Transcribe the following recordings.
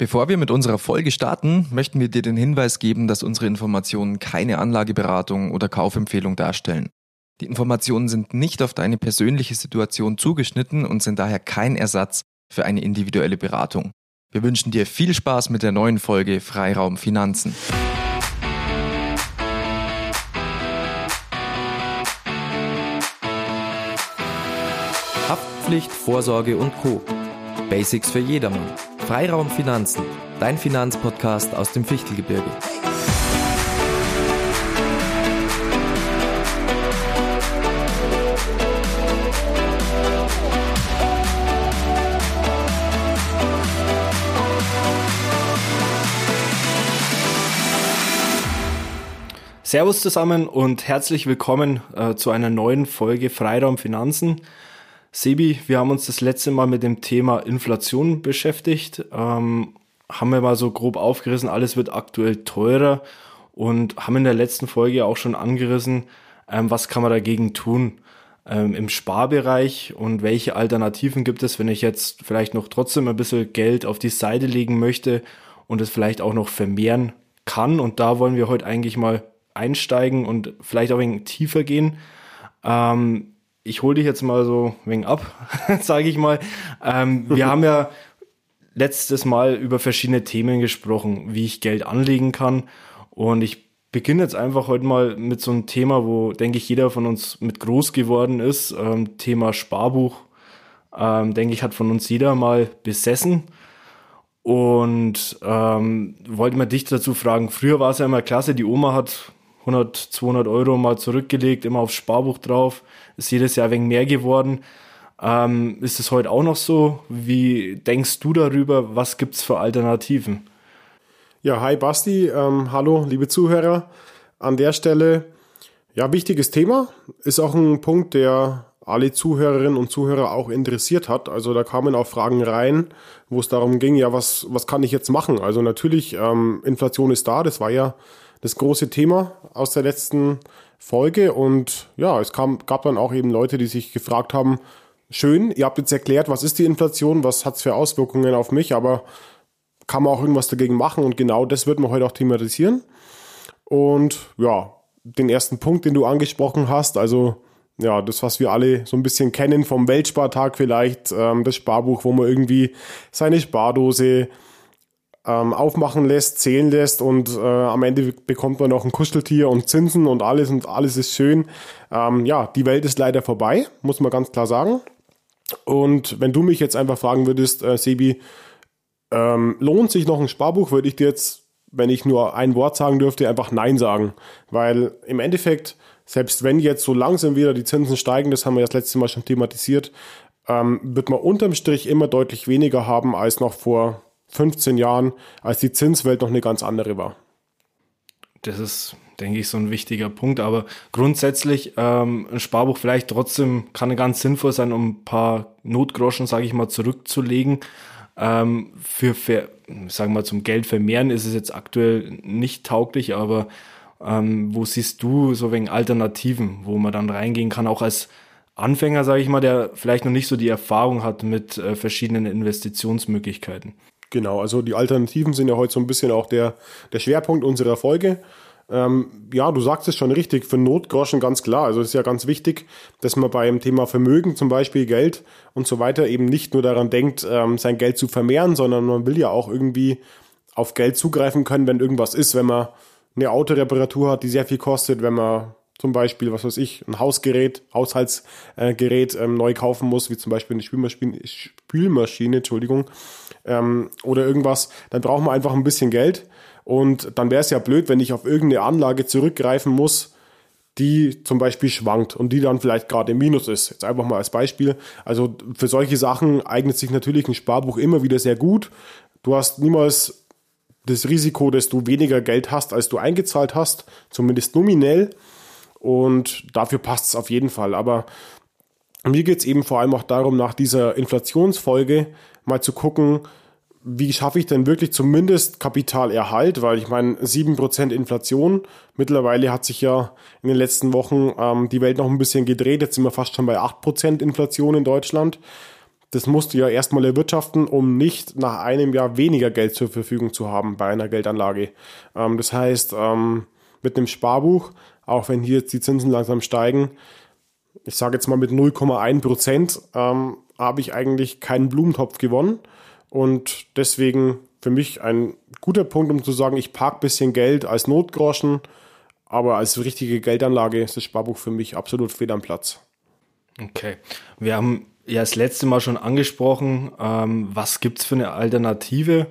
Bevor wir mit unserer Folge starten, möchten wir dir den Hinweis geben, dass unsere Informationen keine Anlageberatung oder Kaufempfehlung darstellen. Die Informationen sind nicht auf deine persönliche Situation zugeschnitten und sind daher kein Ersatz für eine individuelle Beratung. Wir wünschen dir viel Spaß mit der neuen Folge Freiraum Finanzen. Haftpflicht, Vorsorge und Co. Basics für jedermann. Freiraum Finanzen, dein Finanzpodcast aus dem Fichtelgebirge. Servus zusammen und herzlich willkommen äh, zu einer neuen Folge Freiraum Finanzen. Sebi, wir haben uns das letzte Mal mit dem Thema Inflation beschäftigt, ähm, haben wir mal so grob aufgerissen, alles wird aktuell teurer und haben in der letzten Folge auch schon angerissen, ähm, was kann man dagegen tun ähm, im Sparbereich und welche Alternativen gibt es, wenn ich jetzt vielleicht noch trotzdem ein bisschen Geld auf die Seite legen möchte und es vielleicht auch noch vermehren kann. Und da wollen wir heute eigentlich mal einsteigen und vielleicht auch ein wenig tiefer gehen. Ähm, ich hole dich jetzt mal so wenig ab, sage ich mal. Ähm, wir haben ja letztes Mal über verschiedene Themen gesprochen, wie ich Geld anlegen kann. Und ich beginne jetzt einfach heute mal mit so einem Thema, wo, denke ich, jeder von uns mit groß geworden ist. Ähm, Thema Sparbuch, ähm, denke ich, hat von uns jeder mal besessen. Und ähm, wollte mal dich dazu fragen, früher war es ja immer klasse, die Oma hat 100, 200 Euro mal zurückgelegt, immer aufs Sparbuch drauf ist jedes Jahr ein wenig mehr geworden. Ähm, ist es heute auch noch so? Wie denkst du darüber? Was gibt es für Alternativen? Ja, hi Basti, ähm, hallo liebe Zuhörer. An der Stelle, ja, wichtiges Thema. Ist auch ein Punkt, der alle Zuhörerinnen und Zuhörer auch interessiert hat. Also da kamen auch Fragen rein, wo es darum ging, ja, was, was kann ich jetzt machen? Also natürlich, ähm, Inflation ist da, das war ja das große Thema aus der letzten Folge. Und ja, es kam, gab dann auch eben Leute, die sich gefragt haben, schön, ihr habt jetzt erklärt, was ist die Inflation, was hat es für Auswirkungen auf mich, aber kann man auch irgendwas dagegen machen? Und genau das wird man heute auch thematisieren. Und ja, den ersten Punkt, den du angesprochen hast, also ja, das, was wir alle so ein bisschen kennen vom Weltspartag vielleicht, ähm, das Sparbuch, wo man irgendwie seine Spardose ähm, aufmachen lässt, zählen lässt und äh, am Ende bekommt man noch ein Kuscheltier und Zinsen und alles und alles ist schön. Ähm, ja, die Welt ist leider vorbei, muss man ganz klar sagen. Und wenn du mich jetzt einfach fragen würdest, äh, Sebi, ähm, lohnt sich noch ein Sparbuch, würde ich dir jetzt, wenn ich nur ein Wort sagen dürfte, einfach Nein sagen. Weil im Endeffekt, selbst wenn jetzt so langsam wieder die Zinsen steigen, das haben wir das letzte Mal schon thematisiert, ähm, wird man unterm Strich immer deutlich weniger haben als noch vor 15 Jahren, als die Zinswelt noch eine ganz andere war. Das ist, denke ich, so ein wichtiger Punkt. Aber grundsätzlich ähm, ein Sparbuch vielleicht trotzdem kann ganz sinnvoll sein, um ein paar Notgroschen, sage ich mal, zurückzulegen. Ähm, für, für, sagen wir mal, zum Geld vermehren ist es jetzt aktuell nicht tauglich, aber ähm, wo siehst du so wegen Alternativen, wo man dann reingehen kann, auch als Anfänger, sage ich mal, der vielleicht noch nicht so die Erfahrung hat mit äh, verschiedenen Investitionsmöglichkeiten? Genau, also die Alternativen sind ja heute so ein bisschen auch der, der Schwerpunkt unserer Folge. Ähm, ja, du sagst es schon richtig, für Notgroschen ganz klar. Also es ist ja ganz wichtig, dass man beim Thema Vermögen, zum Beispiel Geld und so weiter, eben nicht nur daran denkt, ähm, sein Geld zu vermehren, sondern man will ja auch irgendwie auf Geld zugreifen können, wenn irgendwas ist, wenn man eine Autoreparatur hat, die sehr viel kostet, wenn man zum Beispiel, was weiß ich, ein Hausgerät, Haushaltsgerät ähm, neu kaufen muss, wie zum Beispiel eine Spülmaschine, Spülmaschine Entschuldigung, ähm, oder irgendwas, dann braucht man einfach ein bisschen Geld. Und dann wäre es ja blöd, wenn ich auf irgendeine Anlage zurückgreifen muss, die zum Beispiel schwankt und die dann vielleicht gerade im Minus ist. Jetzt einfach mal als Beispiel. Also für solche Sachen eignet sich natürlich ein Sparbuch immer wieder sehr gut. Du hast niemals das Risiko, dass du weniger Geld hast, als du eingezahlt hast, zumindest nominell. Und dafür passt es auf jeden Fall. Aber mir geht es eben vor allem auch darum, nach dieser Inflationsfolge mal zu gucken, wie schaffe ich denn wirklich zumindest Kapitalerhalt, weil ich meine, 7% Inflation, mittlerweile hat sich ja in den letzten Wochen ähm, die Welt noch ein bisschen gedreht, jetzt sind wir fast schon bei 8% Inflation in Deutschland. das musst du ja erstmal erwirtschaften, um nicht nach einem Jahr weniger Geld zur Verfügung zu haben bei einer Geldanlage. Ähm, das heißt, ähm, mit einem Sparbuch, auch wenn hier jetzt die Zinsen langsam steigen, ich sage jetzt mal mit 0,1 Prozent, ähm, habe ich eigentlich keinen Blumentopf gewonnen. Und deswegen für mich ein guter Punkt, um zu sagen, ich parke ein bisschen Geld als Notgroschen, aber als richtige Geldanlage ist das Sparbuch für mich absolut fehl am Platz. Okay. Wir haben ja das letzte Mal schon angesprochen, ähm, was gibt es für eine Alternative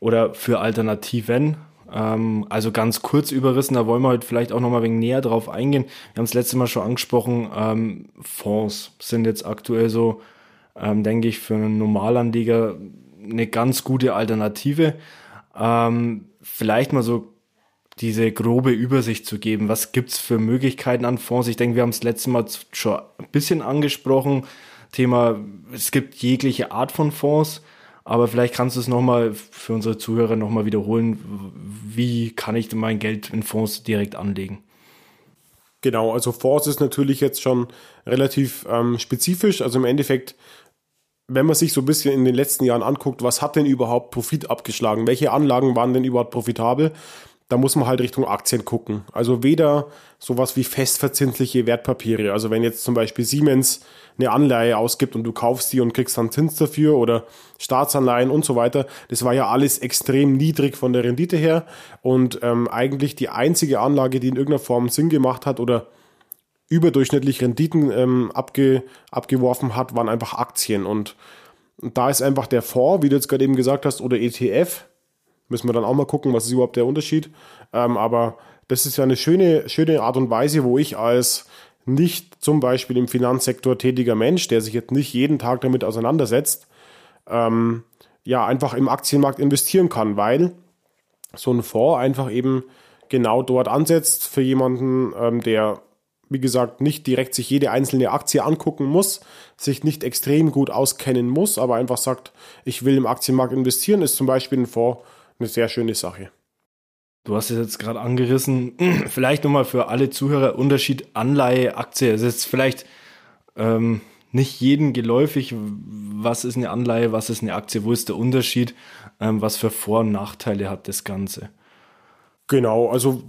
oder für Alternativen? Ähm, also ganz kurz überrissen, da wollen wir heute vielleicht auch noch mal ein wenig näher drauf eingehen. Wir haben es letzte Mal schon angesprochen, ähm, Fonds sind jetzt aktuell so, ähm, denke ich, für einen Normalanleger eine ganz gute Alternative. Ähm, vielleicht mal so diese grobe Übersicht zu geben. Was gibt's für Möglichkeiten an Fonds? Ich denke, wir haben es letztes Mal schon ein bisschen angesprochen. Thema, es gibt jegliche Art von Fonds, aber vielleicht kannst du es nochmal für unsere Zuhörer nochmal wiederholen. Wie kann ich mein Geld in Fonds direkt anlegen? Genau, also Fonds ist natürlich jetzt schon relativ ähm, spezifisch. Also im Endeffekt wenn man sich so ein bisschen in den letzten Jahren anguckt, was hat denn überhaupt Profit abgeschlagen? Welche Anlagen waren denn überhaupt profitabel? Da muss man halt Richtung Aktien gucken. Also weder sowas wie festverzinsliche Wertpapiere. Also wenn jetzt zum Beispiel Siemens eine Anleihe ausgibt und du kaufst die und kriegst dann Zins dafür oder Staatsanleihen und so weiter. Das war ja alles extrem niedrig von der Rendite her und ähm, eigentlich die einzige Anlage, die in irgendeiner Form Sinn gemacht hat oder überdurchschnittlich Renditen ähm, abge, abgeworfen hat, waren einfach Aktien. Und, und da ist einfach der Fonds, wie du jetzt gerade eben gesagt hast, oder ETF, müssen wir dann auch mal gucken, was ist überhaupt der Unterschied. Ähm, aber das ist ja eine schöne, schöne Art und Weise, wo ich als nicht zum Beispiel im Finanzsektor tätiger Mensch, der sich jetzt nicht jeden Tag damit auseinandersetzt, ähm, ja, einfach im Aktienmarkt investieren kann, weil so ein Fonds einfach eben genau dort ansetzt für jemanden, ähm, der wie gesagt, nicht direkt sich jede einzelne Aktie angucken muss, sich nicht extrem gut auskennen muss, aber einfach sagt, ich will im Aktienmarkt investieren, ist zum Beispiel ein Fonds eine sehr schöne Sache. Du hast es jetzt gerade angerissen, vielleicht nochmal für alle Zuhörer Unterschied Anleihe, Aktie. Es ist vielleicht ähm, nicht jedem geläufig, was ist eine Anleihe, was ist eine Aktie, wo ist der Unterschied, ähm, was für Vor- und Nachteile hat das Ganze. Genau, also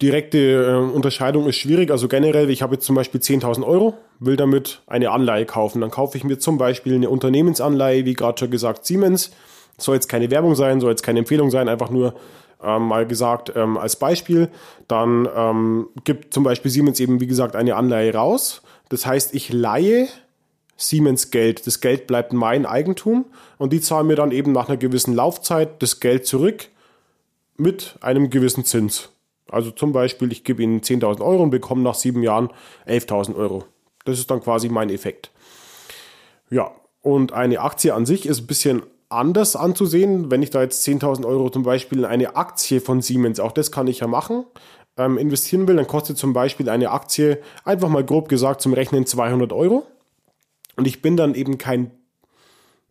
direkte äh, Unterscheidung ist schwierig. Also generell, ich habe jetzt zum Beispiel 10.000 Euro, will damit eine Anleihe kaufen. Dann kaufe ich mir zum Beispiel eine Unternehmensanleihe, wie gerade schon gesagt, Siemens. Soll jetzt keine Werbung sein, soll jetzt keine Empfehlung sein, einfach nur ähm, mal gesagt ähm, als Beispiel. Dann ähm, gibt zum Beispiel Siemens eben, wie gesagt, eine Anleihe raus. Das heißt, ich leihe Siemens Geld. Das Geld bleibt mein Eigentum und die zahlen mir dann eben nach einer gewissen Laufzeit das Geld zurück mit einem gewissen Zins. Also zum Beispiel, ich gebe Ihnen 10.000 Euro und bekomme nach sieben Jahren 11.000 Euro. Das ist dann quasi mein Effekt. Ja, und eine Aktie an sich ist ein bisschen anders anzusehen. Wenn ich da jetzt 10.000 Euro zum Beispiel in eine Aktie von Siemens, auch das kann ich ja machen, ähm, investieren will, dann kostet zum Beispiel eine Aktie, einfach mal grob gesagt zum Rechnen 200 Euro. Und ich bin dann eben kein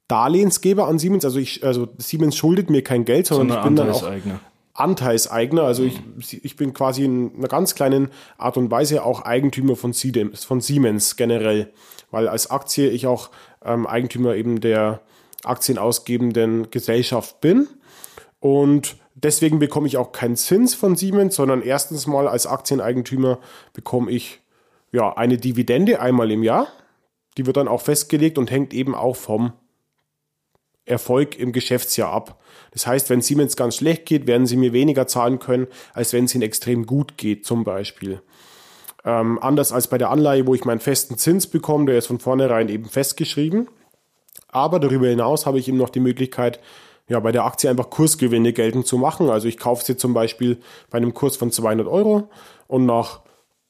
Darlehensgeber an Siemens, also, ich, also Siemens schuldet mir kein Geld, sondern, sondern ich bin dann auch Anteilseigner. Also ich, ich bin quasi in einer ganz kleinen Art und Weise auch Eigentümer von Siemens, von Siemens generell, weil als Aktie ich auch ähm, Eigentümer eben der aktienausgebenden Gesellschaft bin. Und deswegen bekomme ich auch keinen Zins von Siemens, sondern erstens mal als Aktieneigentümer bekomme ich ja eine Dividende einmal im Jahr. Die wird dann auch festgelegt und hängt eben auch vom Erfolg im Geschäftsjahr ab. Das heißt, wenn Siemens ganz schlecht geht, werden sie mir weniger zahlen können, als wenn es ihnen extrem gut geht, zum Beispiel. Ähm, anders als bei der Anleihe, wo ich meinen festen Zins bekomme, der ist von vornherein eben festgeschrieben. Aber darüber hinaus habe ich eben noch die Möglichkeit, ja, bei der Aktie einfach Kursgewinne geltend zu machen. Also ich kaufe sie zum Beispiel bei einem Kurs von 200 Euro und nach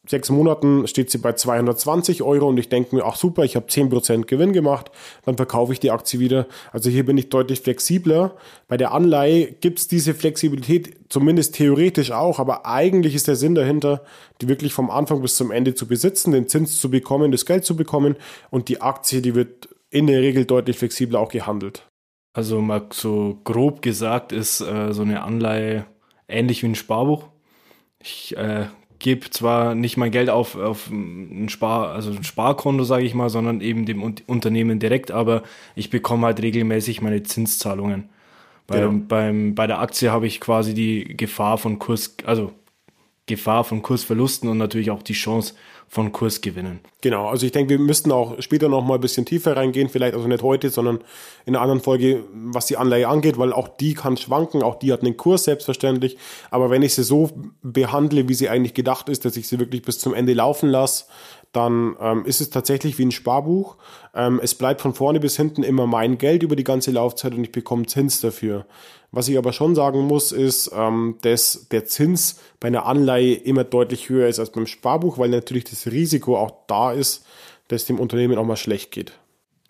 sechs Monaten steht sie bei 220 Euro und ich denke mir, ach super, ich habe 10% Gewinn gemacht, dann verkaufe ich die Aktie wieder. Also hier bin ich deutlich flexibler. Bei der Anleihe gibt es diese Flexibilität zumindest theoretisch auch, aber eigentlich ist der Sinn dahinter, die wirklich vom Anfang bis zum Ende zu besitzen, den Zins zu bekommen, das Geld zu bekommen und die Aktie, die wird in der Regel deutlich flexibler auch gehandelt. Also mal so grob gesagt ist äh, so eine Anleihe ähnlich wie ein Sparbuch. Ich äh, gebe zwar nicht mein Geld auf, auf ein Spar, also ein Sparkonto, sage ich mal, sondern eben dem Unternehmen direkt, aber ich bekomme halt regelmäßig meine Zinszahlungen. Beim, genau. beim, bei der Aktie habe ich quasi die Gefahr von Kurs, also Gefahr von Kursverlusten und natürlich auch die Chance von Kursgewinnen. Genau, also ich denke, wir müssten auch später noch mal ein bisschen tiefer reingehen, vielleicht also nicht heute, sondern in einer anderen Folge, was die Anleihe angeht, weil auch die kann schwanken, auch die hat einen Kurs selbstverständlich, aber wenn ich sie so behandle, wie sie eigentlich gedacht ist, dass ich sie wirklich bis zum Ende laufen lasse, dann ähm, ist es tatsächlich wie ein Sparbuch. Ähm, es bleibt von vorne bis hinten immer mein Geld über die ganze Laufzeit und ich bekomme Zins dafür. Was ich aber schon sagen muss, ist, ähm, dass der Zins bei einer Anleihe immer deutlich höher ist als beim Sparbuch, weil natürlich das Risiko auch da ist, dass dem Unternehmen auch mal schlecht geht.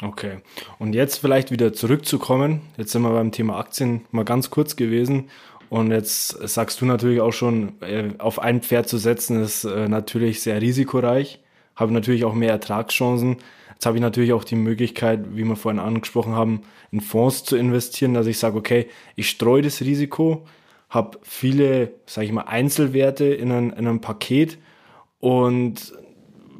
Okay. Und jetzt vielleicht wieder zurückzukommen. Jetzt sind wir beim Thema Aktien mal ganz kurz gewesen. Und jetzt sagst du natürlich auch schon, äh, auf ein Pferd zu setzen, ist äh, natürlich sehr risikoreich. Habe natürlich auch mehr Ertragschancen. Jetzt habe ich natürlich auch die Möglichkeit, wie wir vorhin angesprochen haben, in Fonds zu investieren, dass ich sage, okay, ich streue das Risiko, habe viele, sage ich mal, Einzelwerte in, ein, in einem Paket und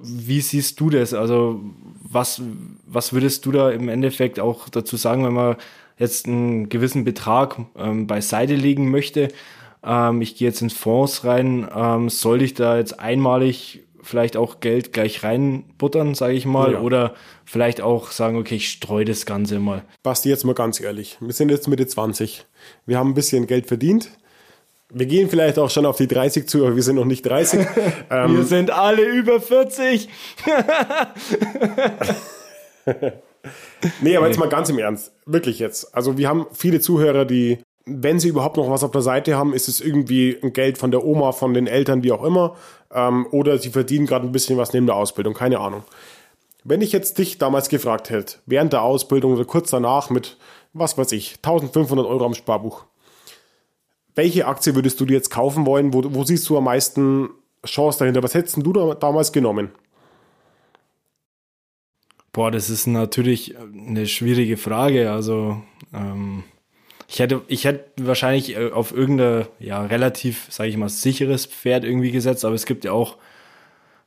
wie siehst du das? Also was, was würdest du da im Endeffekt auch dazu sagen, wenn man jetzt einen gewissen Betrag ähm, beiseite legen möchte? Ähm, ich gehe jetzt in Fonds rein, ähm, soll ich da jetzt einmalig vielleicht auch Geld gleich reinbuttern, sage ich mal, ja. oder vielleicht auch sagen, okay, ich streue das Ganze mal. Basti, jetzt mal ganz ehrlich, wir sind jetzt Mitte 20, wir haben ein bisschen Geld verdient, wir gehen vielleicht auch schon auf die 30 zu, aber wir sind noch nicht 30. ähm, wir sind alle über 40. nee, aber jetzt mal ganz im Ernst. Wirklich jetzt. Also wir haben viele Zuhörer, die wenn sie überhaupt noch was auf der Seite haben, ist es irgendwie ein Geld von der Oma, von den Eltern, wie auch immer. Ähm, oder sie verdienen gerade ein bisschen was neben der Ausbildung, keine Ahnung. Wenn ich jetzt dich damals gefragt hätte, während der Ausbildung oder kurz danach mit, was weiß ich, 1500 Euro am Sparbuch, welche Aktie würdest du dir jetzt kaufen wollen? Wo, wo siehst du am meisten Chance dahinter? Was hättest du da damals genommen? Boah, das ist natürlich eine schwierige Frage. Also, ähm, ich hätte, ich hätte wahrscheinlich äh, auf irgendein, ja, relativ, sage ich mal, sicheres Pferd irgendwie gesetzt, aber es gibt ja auch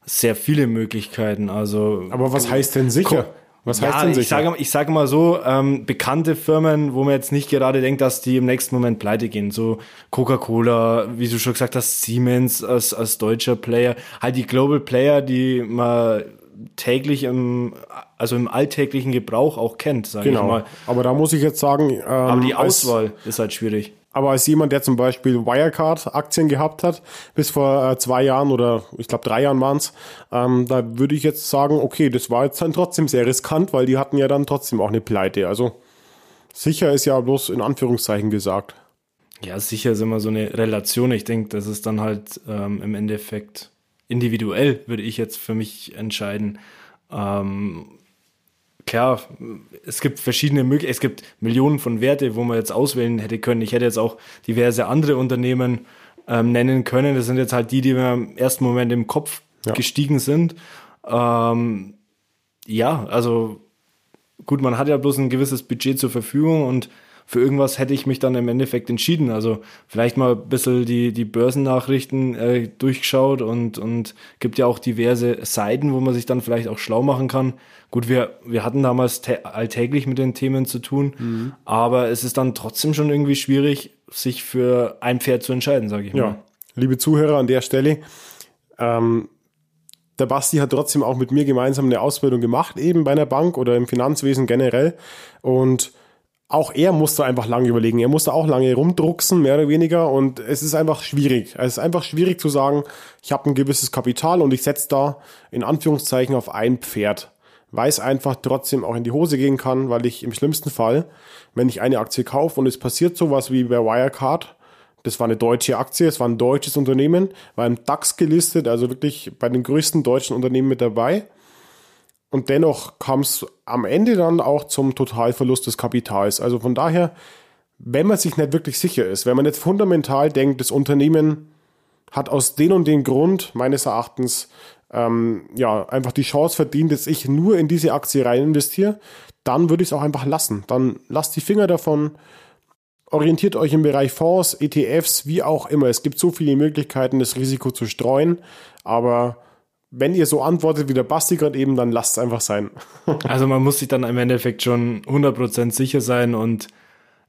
sehr viele Möglichkeiten. Also. Aber was heißt denn sicher? Was heißt ja, denn sicher? Ich sage, ich sage mal so, ähm, bekannte Firmen, wo man jetzt nicht gerade denkt, dass die im nächsten Moment pleite gehen. So Coca-Cola, wie du schon gesagt hast, Siemens als, als deutscher Player. Halt die Global Player, die man täglich im, also im alltäglichen Gebrauch auch kennt, sage genau. ich mal. Aber da muss ich jetzt sagen, ähm, aber die Auswahl als, ist halt schwierig. Aber als jemand, der zum Beispiel Wirecard-Aktien gehabt hat, bis vor äh, zwei Jahren oder ich glaube drei Jahren waren's, ähm, da würde ich jetzt sagen, okay, das war jetzt dann trotzdem sehr riskant, weil die hatten ja dann trotzdem auch eine Pleite. Also sicher ist ja bloß in Anführungszeichen gesagt. Ja, sicher ist immer so eine Relation. Ich denke, das ist dann halt ähm, im Endeffekt individuell, würde ich jetzt für mich entscheiden. Ähm, klar, es gibt verschiedene Möglichkeiten, es gibt Millionen von Werte, wo man jetzt auswählen hätte können. Ich hätte jetzt auch diverse andere Unternehmen ähm, nennen können. Das sind jetzt halt die, die mir im ersten Moment im Kopf ja. gestiegen sind. Ähm, ja, also gut, man hat ja bloß ein gewisses Budget zur Verfügung und für irgendwas hätte ich mich dann im Endeffekt entschieden. Also vielleicht mal ein bisschen die, die Börsennachrichten äh, durchgeschaut und, und gibt ja auch diverse Seiten, wo man sich dann vielleicht auch schlau machen kann. Gut, wir, wir hatten damals alltäglich mit den Themen zu tun, mhm. aber es ist dann trotzdem schon irgendwie schwierig, sich für ein Pferd zu entscheiden, sage ich mal. Ja, liebe Zuhörer an der Stelle, ähm, der Basti hat trotzdem auch mit mir gemeinsam eine Ausbildung gemacht, eben bei einer Bank oder im Finanzwesen generell. Und auch er musste einfach lange überlegen. Er musste auch lange rumdrucksen, mehr oder weniger. Und es ist einfach schwierig. Es ist einfach schwierig zu sagen, ich habe ein gewisses Kapital und ich setze da in Anführungszeichen auf ein Pferd. Weil es einfach trotzdem auch in die Hose gehen kann, weil ich im schlimmsten Fall, wenn ich eine Aktie kaufe und es passiert sowas wie bei Wirecard, das war eine deutsche Aktie, es war ein deutsches Unternehmen, war im DAX gelistet, also wirklich bei den größten deutschen Unternehmen mit dabei und dennoch kam es am Ende dann auch zum Totalverlust des Kapitals. Also von daher, wenn man sich nicht wirklich sicher ist, wenn man jetzt fundamental denkt, das Unternehmen hat aus dem und dem Grund meines Erachtens ähm, ja einfach die Chance verdient, dass ich nur in diese Aktie rein investiere, dann würde ich es auch einfach lassen. Dann lass die Finger davon orientiert euch im Bereich Fonds, ETFs, wie auch immer. Es gibt so viele Möglichkeiten, das Risiko zu streuen, aber wenn ihr so antwortet wie der Basti gerade eben, dann lasst es einfach sein. also man muss sich dann im Endeffekt schon 100% sicher sein und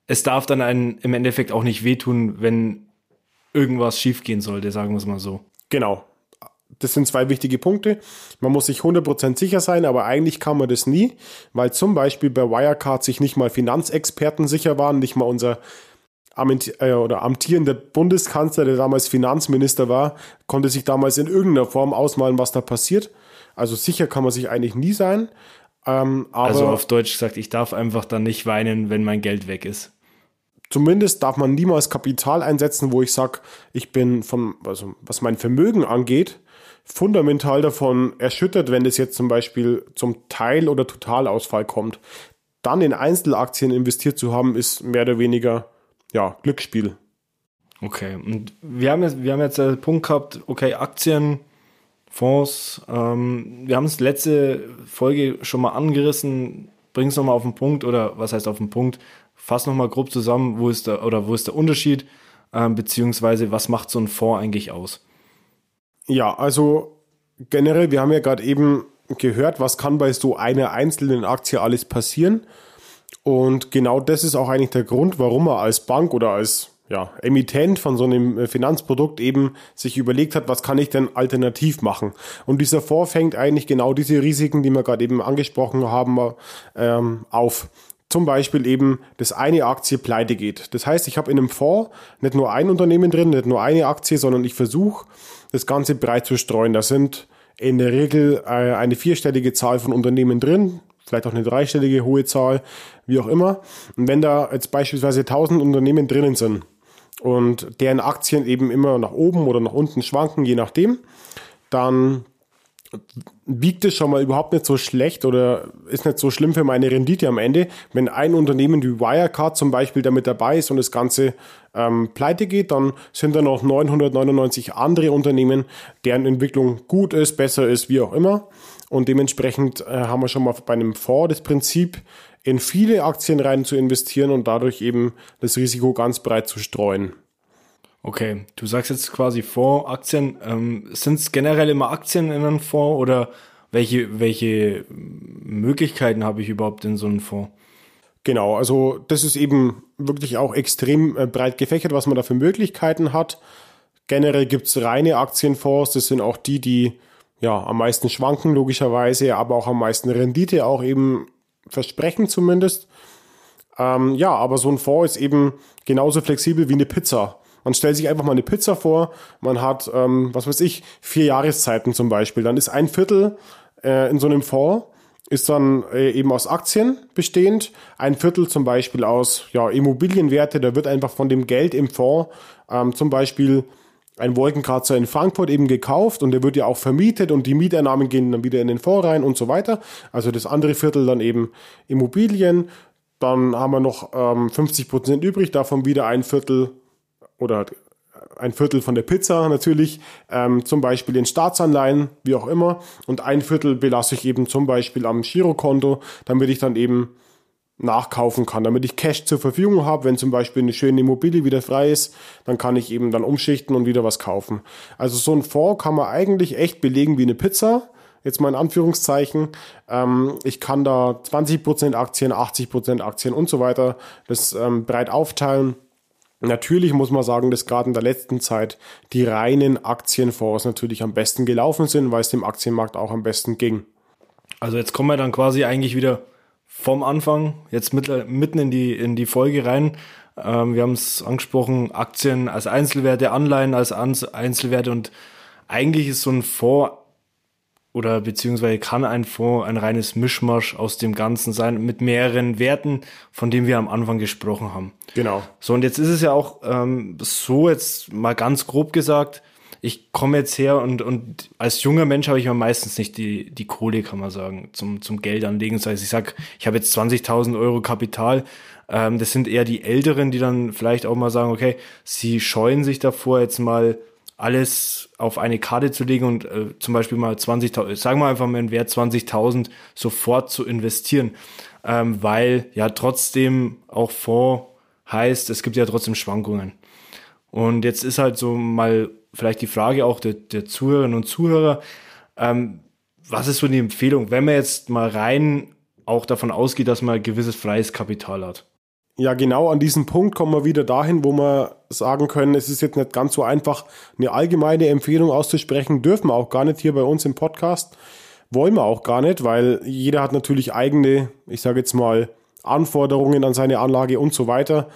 es darf dann einen im Endeffekt auch nicht wehtun, wenn irgendwas schiefgehen sollte, sagen wir es mal so. Genau. Das sind zwei wichtige Punkte. Man muss sich 100% sicher sein, aber eigentlich kann man das nie, weil zum Beispiel bei Wirecard sich nicht mal Finanzexperten sicher waren, nicht mal unser oder amtierender Bundeskanzler, der damals Finanzminister war, konnte sich damals in irgendeiner Form ausmalen, was da passiert. Also sicher kann man sich eigentlich nie sein. Ähm, also auf Deutsch gesagt, ich darf einfach dann nicht weinen, wenn mein Geld weg ist. Zumindest darf man niemals Kapital einsetzen, wo ich sage, ich bin von, also was mein Vermögen angeht, fundamental davon erschüttert, wenn es jetzt zum Beispiel zum Teil- oder Totalausfall kommt. Dann in Einzelaktien investiert zu haben, ist mehr oder weniger ja, Glücksspiel. Okay, und wir haben jetzt, wir haben jetzt den Punkt gehabt, okay, Aktien, Fonds, ähm, wir haben es letzte Folge schon mal angerissen, bring es nochmal auf den Punkt oder was heißt auf den Punkt, fass nochmal grob zusammen, wo ist der, oder wo ist der Unterschied, ähm, beziehungsweise was macht so ein Fonds eigentlich aus? Ja, also generell, wir haben ja gerade eben gehört, was kann bei so einer einzelnen Aktie alles passieren. Und genau das ist auch eigentlich der Grund, warum er als Bank oder als ja, Emittent von so einem äh, Finanzprodukt eben sich überlegt hat, was kann ich denn alternativ machen? Und dieser Fonds fängt eigentlich genau diese Risiken, die wir gerade eben angesprochen haben, ähm, auf. Zum Beispiel eben, dass eine Aktie pleite geht. Das heißt, ich habe in einem Fonds nicht nur ein Unternehmen drin, nicht nur eine Aktie, sondern ich versuche, das Ganze breit zu streuen. Da sind in der Regel äh, eine vierstellige Zahl von Unternehmen drin, vielleicht auch eine dreistellige hohe Zahl, wie auch immer. Und wenn da jetzt beispielsweise 1000 Unternehmen drinnen sind und deren Aktien eben immer nach oben oder nach unten schwanken, je nachdem, dann wiegt es schon mal überhaupt nicht so schlecht oder ist nicht so schlimm für meine Rendite am Ende, wenn ein Unternehmen wie Wirecard zum Beispiel damit dabei ist und das Ganze ähm, pleite geht, dann sind da noch 999 andere Unternehmen, deren Entwicklung gut ist, besser ist, wie auch immer. Und dementsprechend äh, haben wir schon mal bei einem Fonds das Prinzip, in viele Aktien rein zu investieren und dadurch eben das Risiko ganz breit zu streuen. Okay, du sagst jetzt quasi Fonds, Aktien. Ähm, Sind es generell immer Aktien in einem Fonds oder welche, welche Möglichkeiten habe ich überhaupt in so einem Fonds? Genau, also das ist eben wirklich auch extrem äh, breit gefächert, was man da für Möglichkeiten hat. Generell gibt es reine Aktienfonds, das sind auch die, die ja, am meisten schwanken, logischerweise, aber auch am meisten Rendite auch eben versprechen zumindest. Ähm, ja, aber so ein Fonds ist eben genauso flexibel wie eine Pizza. Man stellt sich einfach mal eine Pizza vor, man hat, ähm, was weiß ich, vier Jahreszeiten zum Beispiel. Dann ist ein Viertel äh, in so einem Fonds, ist dann äh, eben aus Aktien bestehend, ein Viertel zum Beispiel aus ja, Immobilienwerte, da wird einfach von dem Geld im Fonds ähm, zum Beispiel ein Wolkenkratzer in Frankfurt eben gekauft und der wird ja auch vermietet und die Mieteinnahmen gehen dann wieder in den Fonds rein und so weiter. Also das andere Viertel dann eben Immobilien. Dann haben wir noch ähm, 50 Prozent übrig, davon wieder ein Viertel oder ein Viertel von der Pizza natürlich, ähm, zum Beispiel in Staatsanleihen, wie auch immer. Und ein Viertel belasse ich eben zum Beispiel am Girokonto, damit ich dann eben nachkaufen kann, damit ich Cash zur Verfügung habe, wenn zum Beispiel eine schöne Immobilie wieder frei ist, dann kann ich eben dann umschichten und wieder was kaufen. Also so ein Fonds kann man eigentlich echt belegen wie eine Pizza, jetzt mal in Anführungszeichen. Ähm, ich kann da 20% Aktien, 80% Aktien und so weiter das ähm, breit aufteilen. Natürlich muss man sagen, dass gerade in der letzten Zeit die reinen Aktienfonds natürlich am besten gelaufen sind, weil es dem Aktienmarkt auch am besten ging. Also jetzt kommen wir dann quasi eigentlich wieder vom Anfang, jetzt mit, mitten in die, in die Folge rein. Ähm, wir haben es angesprochen, Aktien als Einzelwerte, Anleihen als Einzelwerte und eigentlich ist so ein Fonds oder beziehungsweise kann ein Fonds ein reines Mischmasch aus dem Ganzen sein mit mehreren Werten, von denen wir am Anfang gesprochen haben. Genau. So, und jetzt ist es ja auch ähm, so, jetzt mal ganz grob gesagt, ich komme jetzt her und, und als junger Mensch habe ich ja meistens nicht die, die Kohle, kann man sagen, zum, zum Geld anlegen. Das heißt, ich sag, ich habe jetzt 20.000 Euro Kapital. Ähm, das sind eher die Älteren, die dann vielleicht auch mal sagen, okay, sie scheuen sich davor, jetzt mal alles auf eine Karte zu legen und äh, zum Beispiel mal 20.000, sagen wir einfach mal einen Wert 20.000 sofort zu investieren, ähm, weil ja trotzdem auch Fonds Heißt, es gibt ja trotzdem Schwankungen. Und jetzt ist halt so mal vielleicht die Frage auch der, der Zuhörerinnen und Zuhörer, ähm, was ist so die Empfehlung, wenn man jetzt mal rein auch davon ausgeht, dass man gewisses freies Kapital hat? Ja, genau an diesem Punkt kommen wir wieder dahin, wo wir sagen können, es ist jetzt nicht ganz so einfach, eine allgemeine Empfehlung auszusprechen, dürfen wir auch gar nicht hier bei uns im Podcast, wollen wir auch gar nicht, weil jeder hat natürlich eigene, ich sage jetzt mal, Anforderungen an seine Anlage und so weiter.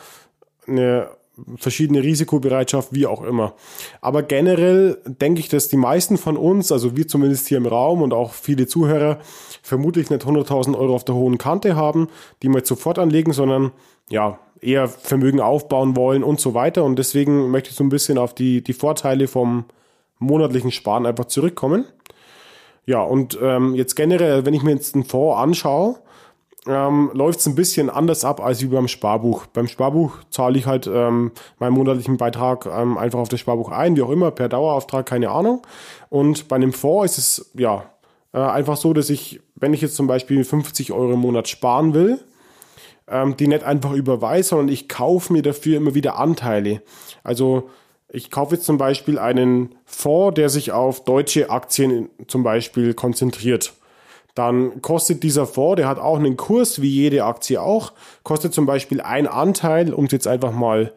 Eine verschiedene Risikobereitschaft, wie auch immer. Aber generell denke ich, dass die meisten von uns, also wir zumindest hier im Raum und auch viele Zuhörer, vermutlich nicht 100.000 Euro auf der hohen Kante haben, die wir jetzt sofort anlegen, sondern ja, eher Vermögen aufbauen wollen und so weiter. Und deswegen möchte ich so ein bisschen auf die, die Vorteile vom monatlichen Sparen einfach zurückkommen. Ja, und ähm, jetzt generell, wenn ich mir jetzt einen Fonds anschaue, ähm, läuft es ein bisschen anders ab als wie beim Sparbuch. Beim Sparbuch zahle ich halt ähm, meinen monatlichen Beitrag ähm, einfach auf das Sparbuch ein, wie auch immer, per Dauerauftrag, keine Ahnung. Und bei einem Fonds ist es ja äh, einfach so, dass ich, wenn ich jetzt zum Beispiel 50 Euro im Monat sparen will, ähm, die nicht einfach überweise, sondern ich kaufe mir dafür immer wieder Anteile. Also ich kaufe jetzt zum Beispiel einen Fonds, der sich auf deutsche Aktien zum Beispiel konzentriert dann kostet dieser Fonds, der hat auch einen Kurs, wie jede Aktie auch, kostet zum Beispiel ein Anteil, um es jetzt einfach mal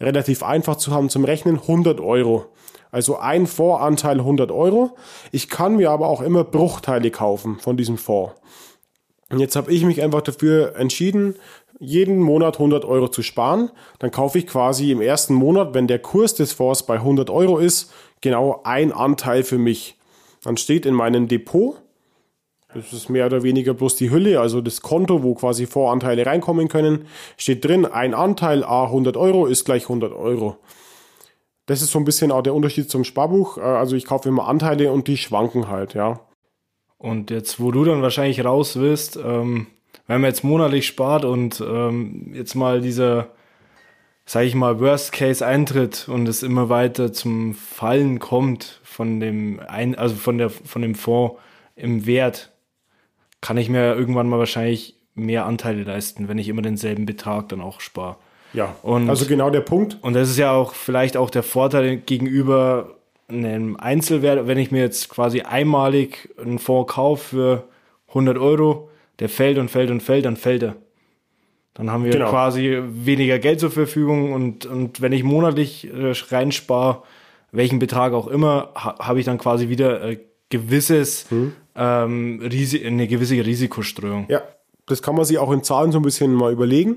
relativ einfach zu haben zum Rechnen, 100 Euro. Also ein Fondsanteil 100 Euro. Ich kann mir aber auch immer Bruchteile kaufen von diesem Fonds. Und jetzt habe ich mich einfach dafür entschieden, jeden Monat 100 Euro zu sparen. Dann kaufe ich quasi im ersten Monat, wenn der Kurs des Fonds bei 100 Euro ist, genau ein Anteil für mich. Dann steht in meinem Depot das ist mehr oder weniger bloß die Hülle, also das Konto, wo quasi Voranteile reinkommen können. Steht drin, ein Anteil A 100 Euro ist gleich 100 Euro. Das ist so ein bisschen auch der Unterschied zum Sparbuch. Äh, also ich kaufe immer Anteile und die schwanken halt, ja. Und jetzt, wo du dann wahrscheinlich raus willst, ähm, wenn man jetzt monatlich spart und ähm, jetzt mal dieser, sag ich mal, Worst Case eintritt und es immer weiter zum Fallen kommt von dem, ein, also von der, von dem Fonds im Wert, kann ich mir irgendwann mal wahrscheinlich mehr Anteile leisten, wenn ich immer denselben Betrag dann auch spare. Ja, und, also genau der Punkt. Und das ist ja auch vielleicht auch der Vorteil gegenüber einem Einzelwert, wenn ich mir jetzt quasi einmalig einen Fonds kaufe für 100 Euro, der fällt und fällt und fällt, dann fällt er. Dann haben wir genau. quasi weniger Geld zur Verfügung und, und wenn ich monatlich äh, reinspare, welchen Betrag auch immer, ha, habe ich dann quasi wieder äh, gewisses, hm. ähm, eine gewisse Risikostreuung. Ja, das kann man sich auch in Zahlen so ein bisschen mal überlegen.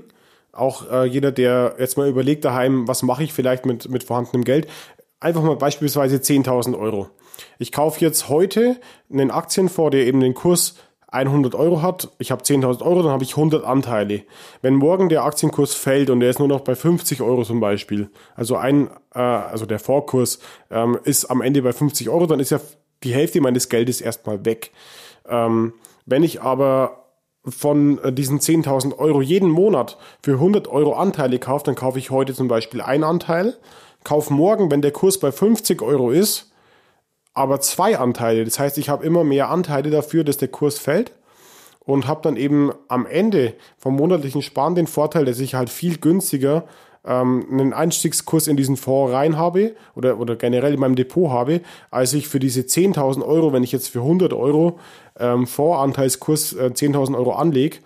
Auch äh, jeder, der jetzt mal überlegt daheim, was mache ich vielleicht mit, mit vorhandenem Geld, einfach mal beispielsweise 10.000 Euro. Ich kaufe jetzt heute einen Aktienfonds, der eben den Kurs 100 Euro hat, ich habe 10.000 Euro, dann habe ich 100 Anteile. Wenn morgen der Aktienkurs fällt und der ist nur noch bei 50 Euro zum Beispiel, also ein, äh, also der Vorkurs ähm, ist am Ende bei 50 Euro, dann ist ja die Hälfte meines Geldes erstmal weg. Ähm, wenn ich aber von äh, diesen 10.000 Euro jeden Monat für 100 Euro Anteile kaufe, dann kaufe ich heute zum Beispiel einen Anteil, kaufe morgen, wenn der Kurs bei 50 Euro ist, aber zwei Anteile. Das heißt, ich habe immer mehr Anteile dafür, dass der Kurs fällt und habe dann eben am Ende vom monatlichen Sparen den Vorteil, dass ich halt viel günstiger ähm, einen Einstiegskurs in diesen Fonds rein habe oder, oder generell in meinem Depot habe, als ich für diese 10.000 Euro, wenn ich jetzt für 100 Euro ähm, Fondsanteilskurs äh, 10.000 Euro anlege,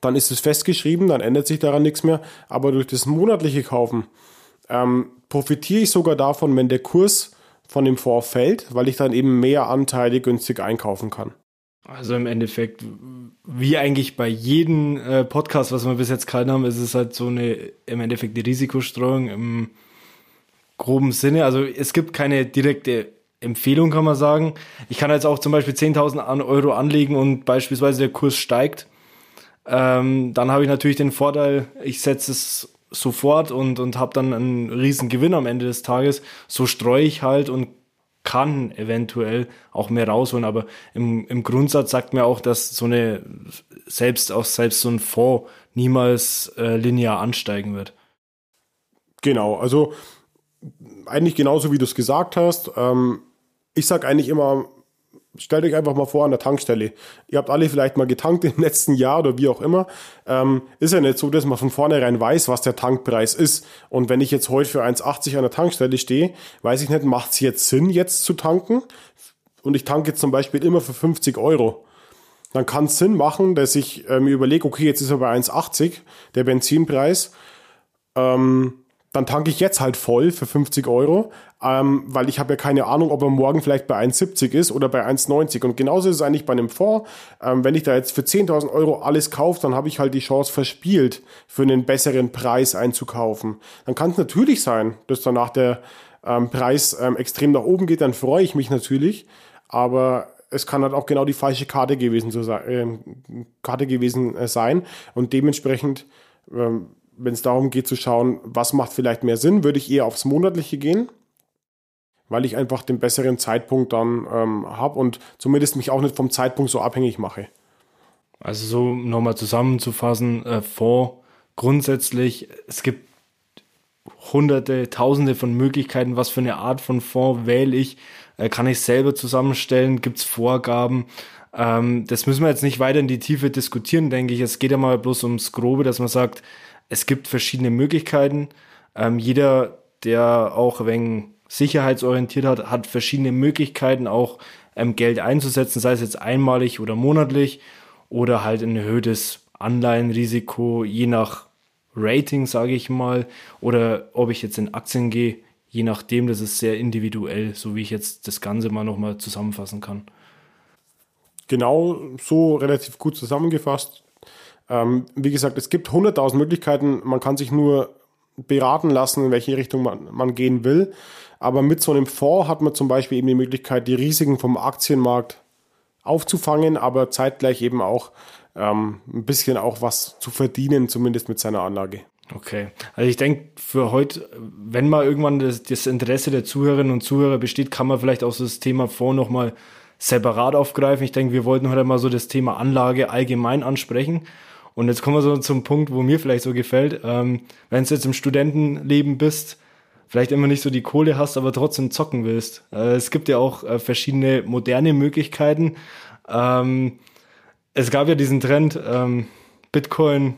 dann ist es festgeschrieben, dann ändert sich daran nichts mehr. Aber durch das monatliche Kaufen ähm, profitiere ich sogar davon, wenn der Kurs von dem Fonds fällt, weil ich dann eben mehr Anteile günstig einkaufen kann. Also im Endeffekt, wie eigentlich bei jedem äh, Podcast, was wir bis jetzt gehalten haben, ist es halt so eine, im Endeffekt die Risikostreuung im groben Sinne. Also es gibt keine direkte Empfehlung, kann man sagen. Ich kann jetzt auch zum Beispiel 10.000 Euro anlegen und beispielsweise der Kurs steigt. Ähm, dann habe ich natürlich den Vorteil, ich setze es sofort und, und habe dann einen riesen Gewinn am Ende des Tages. So streue ich halt und kann eventuell auch mehr rausholen, aber im, im Grundsatz sagt mir auch, dass so eine selbst auch selbst so ein Fonds niemals äh, linear ansteigen wird. Genau, also eigentlich genauso wie du es gesagt hast. Ähm, ich sage eigentlich immer, stellt euch einfach mal vor an der Tankstelle. Ihr habt alle vielleicht mal getankt im letzten Jahr oder wie auch immer. Ähm, ist ja nicht so, dass man von vornherein weiß, was der Tankpreis ist. Und wenn ich jetzt heute für 1,80 an der Tankstelle stehe, weiß ich nicht, macht es jetzt Sinn, jetzt zu tanken? Und ich tanke jetzt zum Beispiel immer für 50 Euro. Dann kann es Sinn machen, dass ich äh, mir überlege, okay, jetzt ist er bei 1,80 der Benzinpreis. Ähm, dann tanke ich jetzt halt voll für 50 Euro, ähm, weil ich habe ja keine Ahnung, ob er morgen vielleicht bei 1,70 ist oder bei 1,90. Und genauso ist es eigentlich bei einem Fonds. Ähm, wenn ich da jetzt für 10.000 Euro alles kaufe, dann habe ich halt die Chance verspielt, für einen besseren Preis einzukaufen. Dann kann es natürlich sein, dass danach der ähm, Preis ähm, extrem nach oben geht, dann freue ich mich natürlich. Aber es kann halt auch genau die falsche Karte gewesen, zu sein, äh, Karte gewesen äh, sein. Und dementsprechend ähm, wenn es darum geht zu schauen, was macht vielleicht mehr Sinn, würde ich eher aufs Monatliche gehen, weil ich einfach den besseren Zeitpunkt dann ähm, habe und zumindest mich auch nicht vom Zeitpunkt so abhängig mache. Also so nochmal zusammenzufassen, äh, Fonds grundsätzlich, es gibt hunderte, tausende von Möglichkeiten, was für eine Art von Fonds wähle ich, äh, kann ich selber zusammenstellen, gibt es Vorgaben, ähm, das müssen wir jetzt nicht weiter in die Tiefe diskutieren, denke ich. Es geht ja mal bloß ums Grobe, dass man sagt, es gibt verschiedene Möglichkeiten. Ähm, jeder, der auch wenig sicherheitsorientiert hat, hat verschiedene Möglichkeiten, auch ähm, Geld einzusetzen, sei es jetzt einmalig oder monatlich oder halt ein erhöhtes Anleihenrisiko, je nach Rating, sage ich mal, oder ob ich jetzt in Aktien gehe, je nachdem, das ist sehr individuell, so wie ich jetzt das Ganze mal nochmal zusammenfassen kann. Genau so relativ gut zusammengefasst. Ähm, wie gesagt, es gibt 100.000 Möglichkeiten. Man kann sich nur beraten lassen, in welche Richtung man, man gehen will. Aber mit so einem Fonds hat man zum Beispiel eben die Möglichkeit, die Risiken vom Aktienmarkt aufzufangen, aber zeitgleich eben auch ähm, ein bisschen auch was zu verdienen, zumindest mit seiner Anlage. Okay, also ich denke für heute, wenn mal irgendwann das, das, Interesse der Zuhörerinnen und Zuhörer besteht, kann man vielleicht auch das Thema Fonds nochmal separat aufgreifen. Ich denke, wir wollten heute mal so das Thema Anlage allgemein ansprechen. Und jetzt kommen wir so zum Punkt, wo mir vielleicht so gefällt. Ähm, wenn du jetzt im Studentenleben bist, vielleicht immer nicht so die Kohle hast, aber trotzdem zocken willst. Äh, es gibt ja auch äh, verschiedene moderne Möglichkeiten. Ähm, es gab ja diesen Trend, ähm, Bitcoin,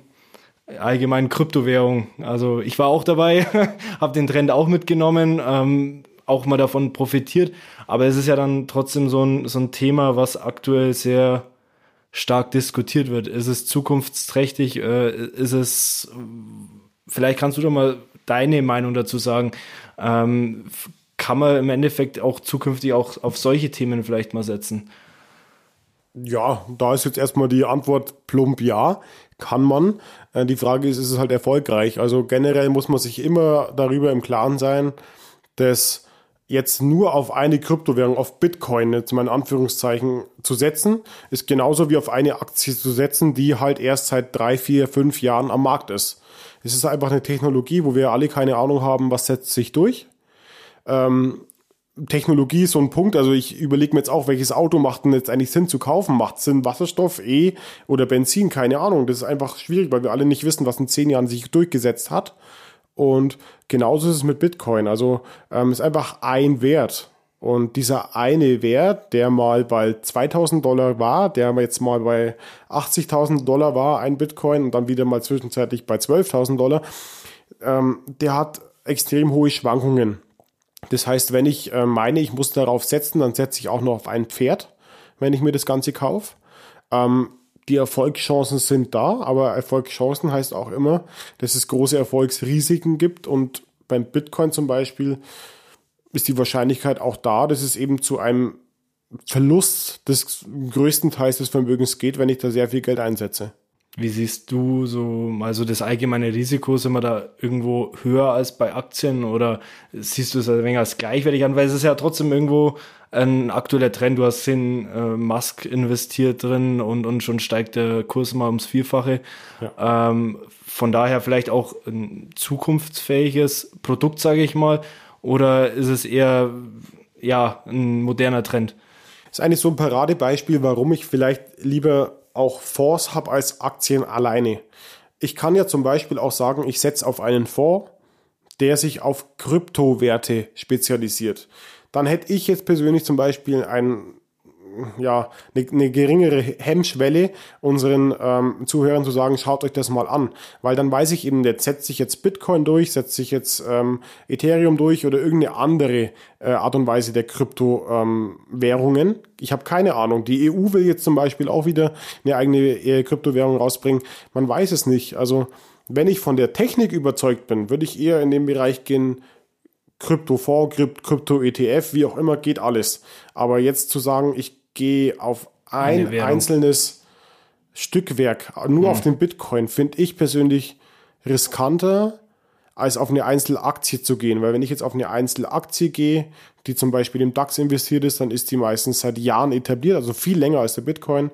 allgemein Kryptowährung. Also ich war auch dabei, habe den Trend auch mitgenommen, ähm, auch mal davon profitiert. Aber es ist ja dann trotzdem so ein, so ein Thema, was aktuell sehr stark diskutiert wird. Ist es zukunftsträchtig? Äh, ist es, vielleicht kannst du doch mal deine Meinung dazu sagen. Ähm, kann man im Endeffekt auch zukünftig auch auf solche Themen vielleicht mal setzen? Ja, da ist jetzt erstmal die Antwort plump ja, kann man. Äh, die Frage ist, ist es halt erfolgreich? Also generell muss man sich immer darüber im Klaren sein, dass jetzt nur auf eine Kryptowährung, auf Bitcoin, jetzt mal in Anführungszeichen, zu setzen, ist genauso wie auf eine Aktie zu setzen, die halt erst seit drei, vier, fünf Jahren am Markt ist. Es ist einfach eine Technologie, wo wir alle keine Ahnung haben, was setzt sich durch. Ähm, Technologie ist so ein Punkt, also ich überlege mir jetzt auch, welches Auto macht denn jetzt eigentlich Sinn zu kaufen? Macht Sinn Wasserstoff, E oder Benzin? Keine Ahnung. Das ist einfach schwierig, weil wir alle nicht wissen, was in zehn Jahren sich durchgesetzt hat. Und genauso ist es mit Bitcoin. Also ähm, ist einfach ein Wert. Und dieser eine Wert, der mal bei 2000 Dollar war, der jetzt mal bei 80.000 Dollar war, ein Bitcoin und dann wieder mal zwischenzeitlich bei 12.000 Dollar, ähm, der hat extrem hohe Schwankungen. Das heißt, wenn ich äh, meine, ich muss darauf setzen, dann setze ich auch noch auf ein Pferd, wenn ich mir das Ganze kaufe. Ähm, die Erfolgschancen sind da, aber Erfolgschancen heißt auch immer, dass es große Erfolgsrisiken gibt und beim Bitcoin zum Beispiel ist die Wahrscheinlichkeit auch da, dass es eben zu einem Verlust des größten Teils des Vermögens geht, wenn ich da sehr viel Geld einsetze. Wie siehst du so, also das allgemeine Risiko, sind wir da irgendwo höher als bei Aktien oder siehst du es ein wenig als gleichwertig an? Weil es ist ja trotzdem irgendwo ein aktueller Trend. Du hast in äh, Musk investiert drin und, und schon steigt der Kurs mal ums Vierfache. Ja. Ähm, von daher vielleicht auch ein zukunftsfähiges Produkt, sage ich mal. Oder ist es eher ja, ein moderner Trend? Das ist eigentlich so ein Paradebeispiel, warum ich vielleicht lieber auch Fonds habe als Aktien alleine. Ich kann ja zum Beispiel auch sagen, ich setze auf einen Fonds, der sich auf Kryptowerte spezialisiert. Dann hätte ich jetzt persönlich zum Beispiel ein ja, eine, eine geringere Hemmschwelle, unseren ähm, Zuhörern zu sagen, schaut euch das mal an. Weil dann weiß ich eben, jetzt setzt sich jetzt Bitcoin durch, setzt sich jetzt ähm, Ethereum durch oder irgendeine andere äh, Art und Weise der Kryptowährungen. Ähm, ich habe keine Ahnung. Die EU will jetzt zum Beispiel auch wieder eine eigene äh, Kryptowährung rausbringen. Man weiß es nicht. Also wenn ich von der Technik überzeugt bin, würde ich eher in den Bereich gehen, Kryptofonds, Krypto-ETF, wie auch immer, geht alles. Aber jetzt zu sagen, ich gehe auf ein einzelnes Stückwerk, nur hm. auf den Bitcoin, finde ich persönlich riskanter, als auf eine Einzelaktie zu gehen. Weil wenn ich jetzt auf eine Einzelaktie gehe, die zum Beispiel im DAX investiert ist, dann ist die meistens seit Jahren etabliert, also viel länger als der Bitcoin.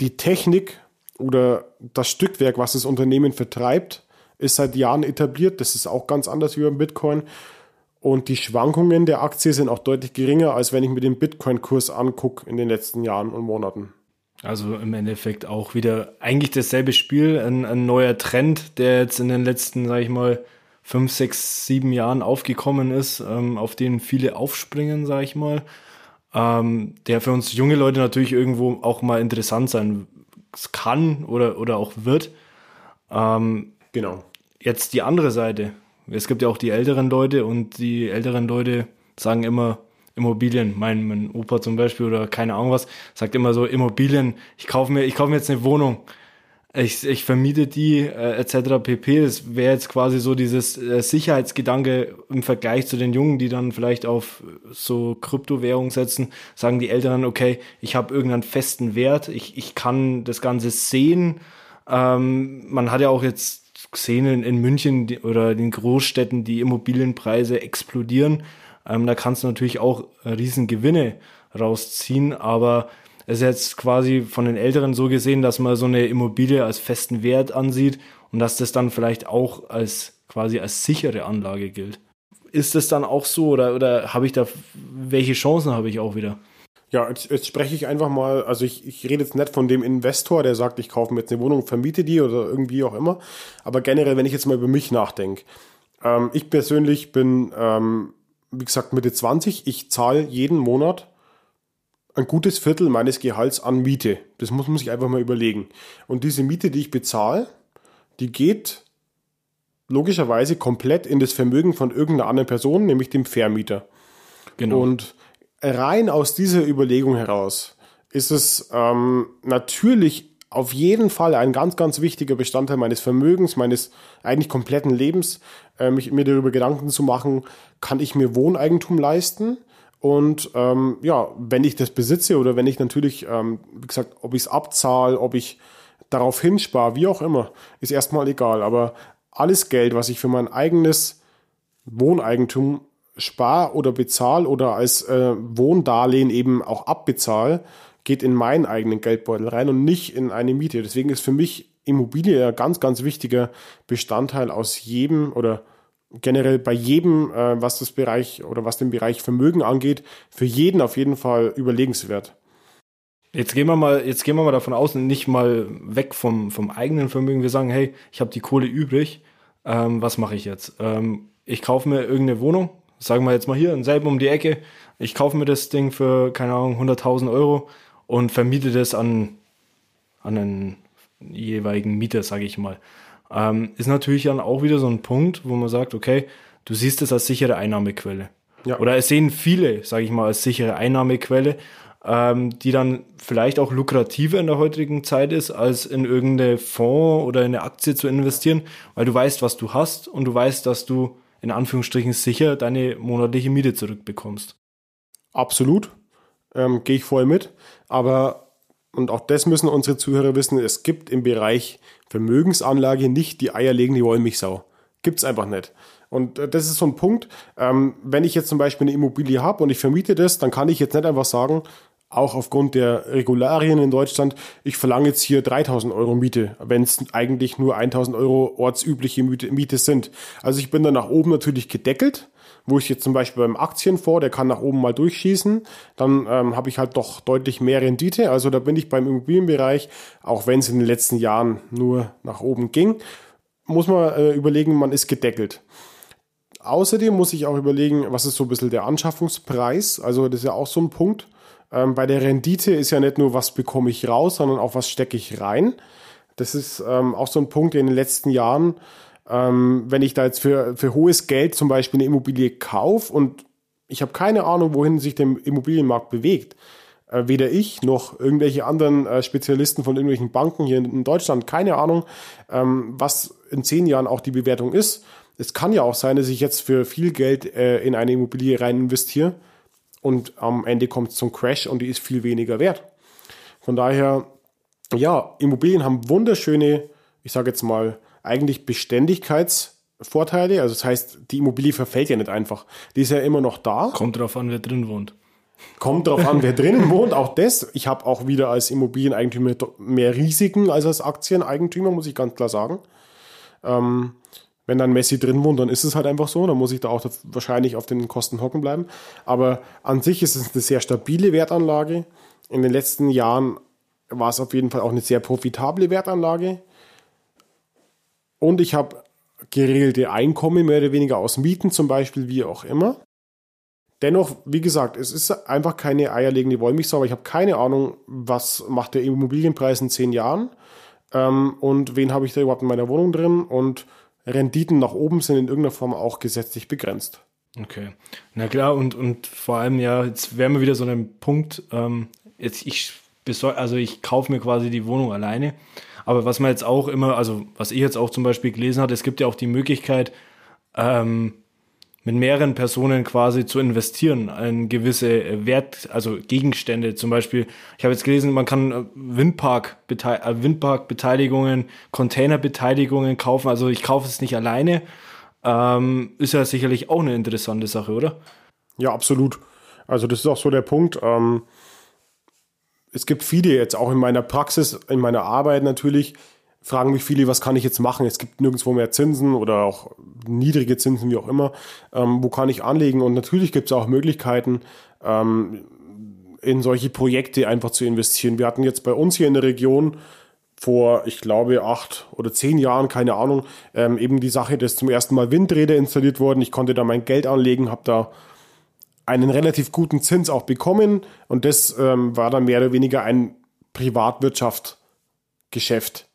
Die Technik oder das Stückwerk, was das Unternehmen vertreibt, ist seit Jahren etabliert. Das ist auch ganz anders wie beim Bitcoin. Und die Schwankungen der Aktie sind auch deutlich geringer, als wenn ich mir den Bitcoin-Kurs angucke in den letzten Jahren und Monaten. Also im Endeffekt auch wieder eigentlich dasselbe Spiel, ein, ein neuer Trend, der jetzt in den letzten, sag ich mal, fünf, sechs, sieben Jahren aufgekommen ist, ähm, auf den viele aufspringen, sag ich mal, ähm, der für uns junge Leute natürlich irgendwo auch mal interessant sein kann oder, oder auch wird. Ähm, Genau. Jetzt die andere Seite. Es gibt ja auch die älteren Leute und die älteren Leute sagen immer Immobilien. Mein, mein Opa zum Beispiel oder keine Ahnung was sagt immer so Immobilien. Ich kaufe mir, ich kaufe mir jetzt eine Wohnung. Ich, ich vermiete die äh, etc. pp. Das wäre jetzt quasi so dieses äh, Sicherheitsgedanke im Vergleich zu den Jungen, die dann vielleicht auf so Kryptowährung setzen. Sagen die Älteren, okay, ich habe irgendeinen festen Wert, ich, ich kann das Ganze sehen. Ähm, man hat ja auch jetzt gesehen in, München die, oder den Großstädten die Immobilienpreise explodieren. Ähm, da kannst du natürlich auch riesen Gewinne rausziehen, aber es ist jetzt quasi von den Älteren so gesehen, dass man so eine Immobilie als festen Wert ansieht und dass das dann vielleicht auch als quasi als sichere Anlage gilt. Ist das dann auch so oder, oder habe ich da, welche Chancen habe ich auch wieder? Ja, jetzt, jetzt spreche ich einfach mal, also ich, ich rede jetzt nicht von dem Investor, der sagt, ich kaufe mir jetzt eine Wohnung, vermiete die oder irgendwie auch immer. Aber generell, wenn ich jetzt mal über mich nachdenke. Ähm, ich persönlich bin, ähm, wie gesagt, Mitte 20. Ich zahle jeden Monat ein gutes Viertel meines Gehalts an Miete. Das muss man sich einfach mal überlegen. Und diese Miete, die ich bezahle, die geht logischerweise komplett in das Vermögen von irgendeiner anderen Person, nämlich dem Vermieter. Genau. Und rein aus dieser Überlegung heraus ist es ähm, natürlich auf jeden Fall ein ganz, ganz wichtiger Bestandteil meines Vermögens, meines eigentlich kompletten Lebens, äh, mich, mir darüber Gedanken zu machen, kann ich mir Wohneigentum leisten? Und ähm, ja, wenn ich das besitze oder wenn ich natürlich, ähm, wie gesagt, ob ich es abzahle, ob ich darauf hinspare, wie auch immer, ist erstmal egal. Aber alles Geld, was ich für mein eigenes Wohneigentum spar oder bezahl oder als äh, Wohndarlehen eben auch abbezahl, geht in meinen eigenen Geldbeutel rein und nicht in eine Miete. Deswegen ist für mich Immobilie ein ganz, ganz wichtiger Bestandteil aus jedem oder generell bei jedem, äh, was das Bereich oder was den Bereich Vermögen angeht, für jeden auf jeden Fall überlegenswert. Jetzt gehen wir mal, jetzt gehen wir mal davon aus, nicht mal weg vom, vom eigenen Vermögen. Wir sagen, hey, ich habe die Kohle übrig. Ähm, was mache ich jetzt? Ähm, ich kaufe mir irgendeine Wohnung, sagen wir jetzt mal hier, in selben um die Ecke, ich kaufe mir das Ding für, keine Ahnung, 100.000 Euro und vermiete das an, an einen jeweiligen Mieter, sage ich mal. Ähm, ist natürlich dann auch wieder so ein Punkt, wo man sagt, okay, du siehst es als sichere Einnahmequelle. Ja. Oder es sehen viele, sage ich mal, als sichere Einnahmequelle, ähm, die dann vielleicht auch lukrativer in der heutigen Zeit ist, als in irgendeine Fonds oder in eine Aktie zu investieren, weil du weißt, was du hast und du weißt, dass du in Anführungsstrichen sicher deine monatliche Miete zurückbekommst. Absolut, ähm, gehe ich voll mit. Aber, und auch das müssen unsere Zuhörer wissen, es gibt im Bereich Vermögensanlage nicht die eierlegende Wollmilchsau. Gibt es einfach nicht. Und äh, das ist so ein Punkt, ähm, wenn ich jetzt zum Beispiel eine Immobilie habe und ich vermiete das, dann kann ich jetzt nicht einfach sagen, auch aufgrund der Regularien in Deutschland, ich verlange jetzt hier 3000 Euro Miete, wenn es eigentlich nur 1000 Euro ortsübliche Miete, sind. Also ich bin dann nach oben natürlich gedeckelt, wo ich jetzt zum Beispiel beim Aktienfonds, der kann nach oben mal durchschießen, dann ähm, habe ich halt doch deutlich mehr Rendite. Also da bin ich beim Immobilienbereich, auch wenn es in den letzten Jahren nur nach oben ging, muss man äh, überlegen, man ist gedeckelt. Außerdem muss ich auch überlegen, was ist so ein bisschen der Anschaffungspreis. Also das ist ja auch so ein Punkt Ähm, bei der Rendite ist ja nicht nur, was bekomme ich raus, sondern auch, was stecke ich rein. Das ist ähm, auch so ein Punkt, in den letzten Jahren, ähm, wenn ich da jetzt für, für hohes Geld zum Beispiel eine Immobilie kaufe und ich habe keine Ahnung, wohin sich der Immobilienmarkt bewegt, äh, weder ich noch irgendwelche anderen äh, Spezialisten von irgendwelchen Banken hier in Deutschland, keine Ahnung, ähm, was in zehn Jahren auch die Bewertung ist. Es kann ja auch sein, dass ich jetzt für viel Geld äh, in eine Immobilie rein investiere und am Ende kommt es zum Crash und die ist viel weniger wert. Von daher, ja, Immobilien haben wunderschöne, ich sage jetzt mal, eigentlich Beständigkeitsvorteile. Also das heißt, die Immobilie verfällt ja nicht einfach. Die ist ja immer noch da. Kommt drauf an, wer drin wohnt. Kommt drauf an, wer drinnen wohnt. Auch das. Ich habe auch wieder als Immobilieneigentümer mehr Risiken als als Aktieneigentümer, muss ich ganz klar sagen. Ähm, wenn dann Messi drin wohnt, dann ist es halt einfach so. Dann muss ich da auch wahrscheinlich auf den Kosten hocken bleiben. Aber an sich ist es eine sehr stabile Wertanlage. In den letzten Jahren war es auf jeden Fall auch eine sehr profitable Wertanlage. Und ich habe geregelte Einkommen, mehr oder weniger aus Mieten zum Beispiel, wie auch immer. Dennoch, wie gesagt, es ist einfach keine eierlegende Wollmilchsau, aber ich habe keine Ahnung, was macht der Immobilienpreis in zehn Jahren ähm, und wen habe ich da überhaupt in meiner Wohnung drin und Renditen nach oben sind in irgendeiner Form auch gesetzlich begrenzt. Okay, na klar und, und vor allem ja, jetzt wären wir wieder so ein Punkt, ähm, jetzt ich besorge, also ich kaufe mir quasi die Wohnung alleine, aber was man jetzt auch immer, also was ich jetzt auch zum Beispiel gelesen habe, es gibt ja auch die Möglichkeit, ähm, mit mehreren Personen quasi zu investieren in gewisse Wert, also Gegenstände. Zum Beispiel, ich habe jetzt gelesen, man kann äh, Windpark, äh, Windpark-Beteiligungen, Container-Beteiligungen kaufen. Also ich kaufe es nicht alleine. Ähm, ist ja sicherlich auch eine interessante Sache, oder? Ja, absolut. Also das ist auch so der Punkt. Ähm, es gibt viele jetzt auch in meiner Praxis, in meiner Arbeit natürlich, fragen mich viele, was kann ich jetzt machen? Es gibt nirgendwo mehr Zinsen oder auch niedrige Zinsen, wie auch immer. Ähm, wo kann ich anlegen? Und natürlich gibt es auch Möglichkeiten, ähm, in solche Projekte einfach zu investieren. Wir hatten jetzt bei uns hier in der Region vor, ich glaube, acht oder zehn Jahren, keine Ahnung, ähm, eben die Sache, dass zum ersten Mal Windräder installiert wurden. Ich konnte da mein Geld anlegen, habe da einen relativ guten Zins auch bekommen und das ähm, war dann mehr oder weniger ein Privatwirtschaftgeschäft.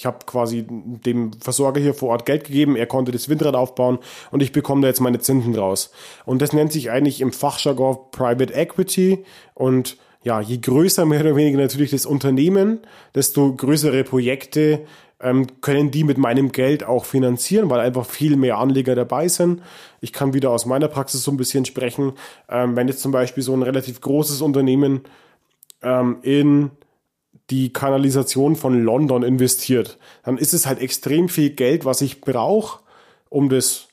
Ich habe quasi dem Versorger hier vor Ort Geld gegeben, er konnte das Windrad aufbauen und ich bekomme da jetzt meine Zinsen raus. Und das nennt sich eigentlich im Fachjargon Private Equity und ja, je größer mehr oder weniger natürlich das Unternehmen, desto größere Projekte ähm, können die mit meinem Geld auch finanzieren, weil einfach viel mehr Anleger dabei sind. Ich kann wieder aus meiner Praxis so ein bisschen sprechen. Ähm, wenn jetzt zum Beispiel so ein relativ großes Unternehmen ähm, in die Kanalisation von London investiert, dann ist es halt extrem viel Geld, was ich brauche, um das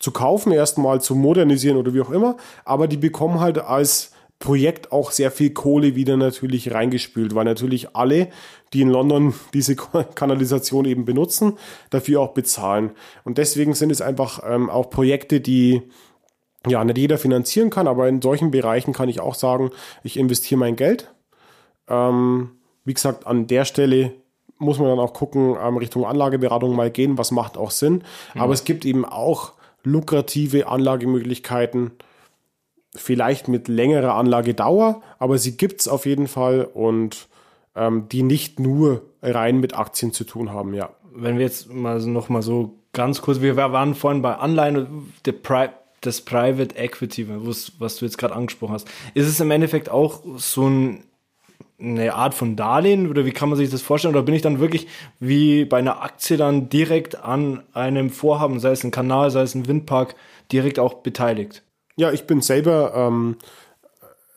zu kaufen, erstmal zu modernisieren oder wie auch immer. Aber die bekommen halt als Projekt auch sehr viel Kohle wieder natürlich reingespült, weil natürlich alle, die in London diese Kanalisation eben benutzen, dafür auch bezahlen. Und deswegen sind es einfach ähm, auch Projekte, die ja nicht jeder finanzieren kann, aber in solchen Bereichen kann ich auch sagen, ich investiere mein Geld. Ähm, wie gesagt, an der Stelle muss man dann auch gucken, ähm, Richtung Anlageberatung mal gehen, was macht auch Sinn. Mhm. Aber es gibt eben auch lukrative Anlagemöglichkeiten, vielleicht mit längerer Anlagedauer, aber sie gibt es auf jeden Fall und ähm, die nicht nur rein mit Aktien zu tun haben, ja. Wenn wir jetzt mal noch mal so ganz kurz, wir waren vorhin bei Anleihen, der Pri das Private Equity, was du jetzt gerade angesprochen hast, ist es im Endeffekt auch so ein eine Art von Darlehen oder wie kann man sich das vorstellen? Oder bin ich dann wirklich wie bei einer Aktie dann direkt an einem Vorhaben, sei es ein Kanal, sei es ein Windpark, direkt auch beteiligt? Ja, ich bin selber ähm,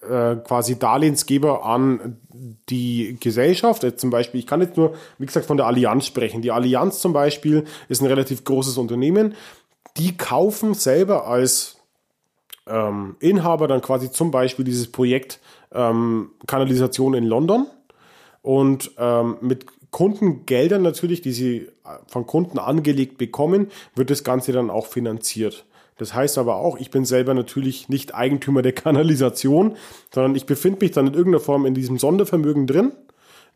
äh, quasi Darlehensgeber an die Gesellschaft. Jetzt zum Beispiel, ich kann jetzt nur, wie gesagt, von der Allianz sprechen. Die Allianz zum Beispiel ist ein relativ großes Unternehmen. Die kaufen selber als ähm, Inhaber dann quasi zum Beispiel dieses Projekt ähm, Kanalisation in London und ähm, mit Kundengeldern natürlich, die sie von Kunden angelegt bekommen, wird das Ganze dann auch finanziert. Das heißt aber auch, ich bin selber natürlich nicht Eigentümer der Kanalisation, sondern ich befinde mich dann in irgendeiner Form in diesem Sondervermögen drin,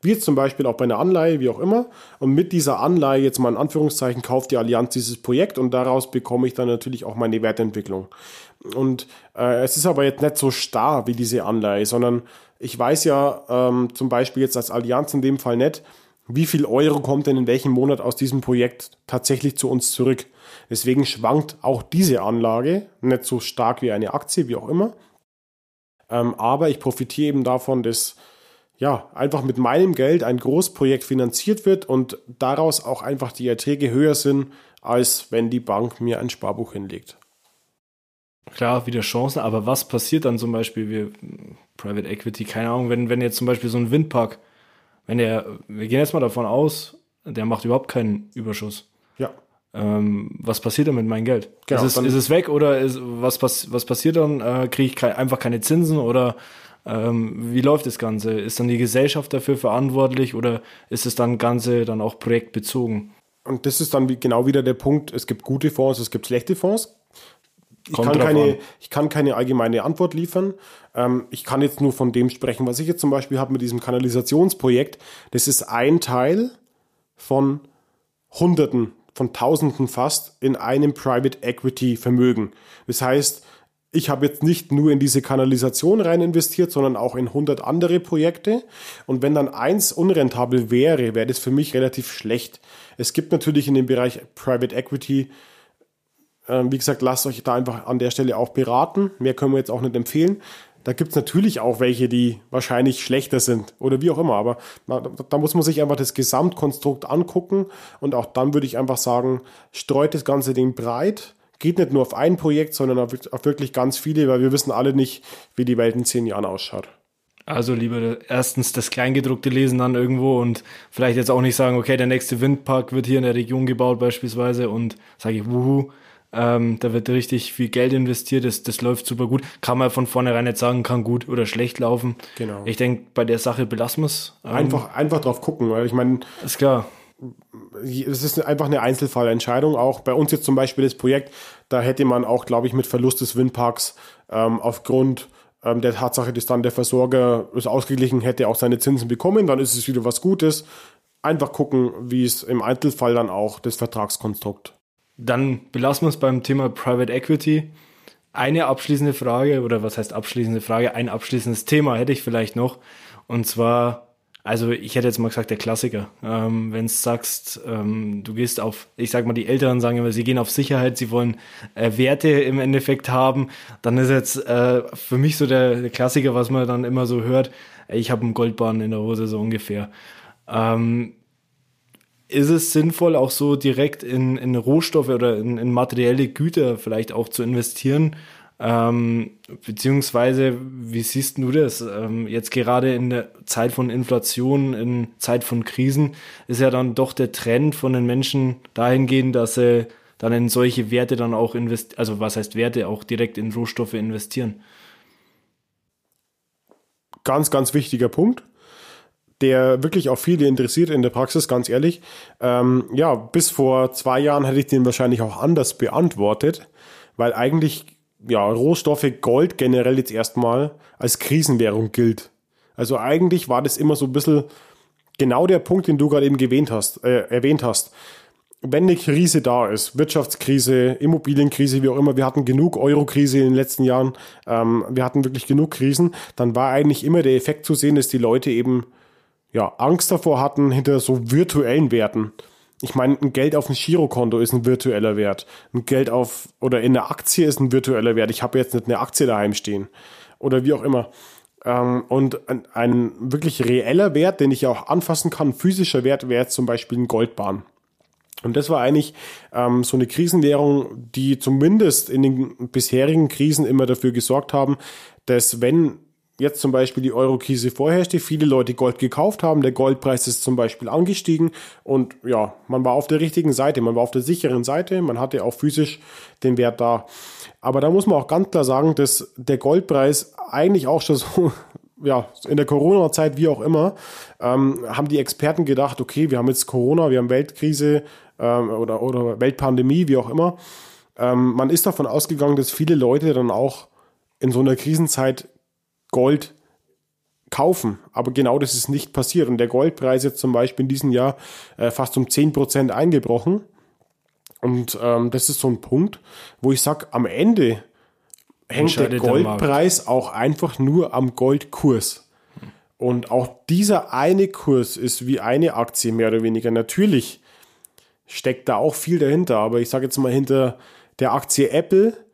wie jetzt zum Beispiel auch bei einer Anleihe, wie auch immer. Und mit dieser Anleihe, jetzt mal in Anführungszeichen, kauft die Allianz dieses Projekt und daraus bekomme ich dann natürlich auch meine Wertentwicklung. Und äh, es ist aber jetzt nicht so starr wie diese Anleihe, sondern Ich weiß ja ähm, zum Beispiel jetzt als Allianz in dem Fall nicht, wie viel Euro kommt denn in welchem Monat aus diesem Projekt tatsächlich zu uns zurück. Deswegen schwankt auch diese Anlage nicht so stark wie eine Aktie, wie auch immer. Ähm, aber ich profitiere eben davon, dass ja, einfach mit meinem Geld ein Großprojekt finanziert wird und daraus auch einfach die Erträge höher sind, als wenn die Bank mir ein Sparbuch hinlegt. Klar, wieder Chancen, aber was passiert dann zum Beispiel, wir, Private Equity, keine Ahnung, wenn, wenn jetzt zum Beispiel so ein Windpark, wenn der, wir gehen jetzt mal davon aus, der macht überhaupt keinen Überschuss. Ja. Ähm, was passiert dann mit meinem Geld? Genau, ist, es, ist es weg oder ist, was, pass, was passiert dann? Äh, Kriege ich kei- einfach keine Zinsen oder ähm, wie läuft das Ganze? Ist dann die Gesellschaft dafür verantwortlich oder ist es dann Ganze dann auch projektbezogen? Und das ist dann wie, genau wieder der Punkt, es gibt gute Fonds, es gibt schlechte Fonds. Ich kann, keine, ich kann keine allgemeine Antwort liefern. Ähm, ich kann jetzt nur von dem sprechen, was ich jetzt zum Beispiel habe mit diesem Kanalisationsprojekt. Das ist ein Teil von Hunderten, von Tausenden fast in einem Private Equity Vermögen. Das heißt, ich habe jetzt nicht nur in diese Kanalisation rein investiert, sondern auch in 100 andere Projekte. Und wenn dann eins unrentabel wäre, wäre das für mich relativ schlecht. Es gibt natürlich in dem Bereich Private Equity ähm, wie gesagt, lasst euch da einfach an der Stelle auch beraten. Mehr können wir jetzt auch nicht empfehlen. Da gibt's natürlich auch welche, die wahrscheinlich schlechter sind oder wie auch immer. Aber da, da muss man sich einfach das Gesamtkonstrukt angucken. Und auch dann würde ich einfach sagen, streut das ganze Ding breit. Geht nicht nur auf ein Projekt, sondern auf, auf wirklich ganz viele, weil wir wissen alle nicht, wie die Welt in zehn Jahren ausschaut. Also lieber erstens das Kleingedruckte lesen dann irgendwo und vielleicht jetzt auch nicht sagen, okay, der nächste Windpark wird hier in der Region gebaut beispielsweise und sage ich, wuhu, ähm, da wird richtig viel Geld investiert, das, das läuft super gut. Kann man von vornherein nicht sagen, kann gut oder schlecht laufen. Genau. Ich denke, bei der Sache belassen wir es. Ähm, Einfach, einfach drauf gucken, weil ich meine, Ist klar. es ist einfach eine Einzelfallentscheidung. Auch bei uns jetzt zum Beispiel das Projekt, da hätte man auch, glaube ich, mit Verlust des Windparks ähm, aufgrund ähm, der Tatsache, dass dann der Versorger es ausgeglichen hätte, auch seine Zinsen bekommen. Dann ist es wieder was Gutes. Einfach gucken, wie es im Einzelfall dann auch das Vertragskonstrukt. Dann belassen wir es beim Thema Private Equity. Eine abschließende Frage, oder was heißt abschließende Frage? Ein abschließendes Thema hätte ich vielleicht noch. Und zwar, also ich hätte jetzt mal gesagt, der Klassiker. Ähm, Wenn du sagst, ähm, du gehst auf, ich sag mal, die Älteren sagen immer, sie gehen auf Sicherheit, sie wollen äh, Werte im Endeffekt haben, dann ist jetzt äh, für mich so der, der Klassiker, was man dann immer so hört, ich habe einen Goldbahn in der Hose, so ungefähr. Ähm, ist es sinnvoll, auch so direkt in, in Rohstoffe oder in, in materielle Güter vielleicht auch zu investieren? Ähm, beziehungsweise, wie siehst du das? Ähm, jetzt gerade in der Zeit von Inflation, in Zeit von Krisen, ist ja dann doch der Trend von den Menschen dahingehend, dass sie dann in solche Werte dann auch investieren, also was heißt Werte, auch direkt in Rohstoffe investieren. Ganz, ganz wichtiger Punkt, der wirklich auch viele interessiert in der Praxis, ganz ehrlich. Ähm, ja, bis vor zwei Jahren hätte ich den wahrscheinlich auch anders beantwortet, weil eigentlich ja, Rohstoffe, Gold generell jetzt erstmal als Krisenwährung gilt. Also eigentlich war das immer so ein bisschen genau der Punkt, den du gerade eben erwähnt hast, äh, erwähnt hast. Wenn eine Krise da ist, Wirtschaftskrise, Immobilienkrise, wie auch immer, wir hatten genug Eurokrise in den letzten Jahren, ähm, wir hatten wirklich genug Krisen, dann war eigentlich immer der Effekt zu sehen, dass die Leute eben ja, Angst davor hatten hinter so virtuellen Werten. Ich meine, ein Geld auf ein Girokonto ist ein virtueller Wert. Ein Geld auf oder in einer Aktie ist ein virtueller Wert. Ich habe jetzt nicht eine Aktie daheim stehen. Oder wie auch immer. Ähm, und ein, ein wirklich reeller Wert, den ich auch anfassen kann, physischer Wert, wäre jetzt zum Beispiel ein Goldbahn. Und das war eigentlich ähm, so eine Krisenwährung, die zumindest in den bisherigen Krisen immer dafür gesorgt haben, dass wenn jetzt zum Beispiel die Euro-Krise vorherrschte, viele Leute Gold gekauft haben, der Goldpreis ist zum Beispiel angestiegen und ja, man war auf der richtigen Seite, man war auf der sicheren Seite, man hatte auch physisch den Wert da. Aber da muss man auch ganz klar sagen, dass der Goldpreis eigentlich auch schon so ja, in der Corona-Zeit, wie auch immer, ähm, haben die Experten gedacht, okay, wir haben jetzt Corona, wir haben Weltkrise ähm, oder, oder Weltpandemie, wie auch immer. Ähm, man ist davon ausgegangen, dass viele Leute dann auch in so einer Krisenzeit Gold kaufen. Aber genau das ist nicht passiert. Und der Goldpreis jetzt zum Beispiel in diesem Jahr äh, fast um 10% eingebrochen. Und ähm, das ist so ein Punkt, wo ich sage, am Ende hängt der Entscheidet der. Goldpreis auch einfach nur am Goldkurs. Und auch dieser eine Kurs ist wie eine Aktie mehr oder weniger. Natürlich steckt da auch viel dahinter, aber ich sage jetzt mal, hinter der Aktie Apple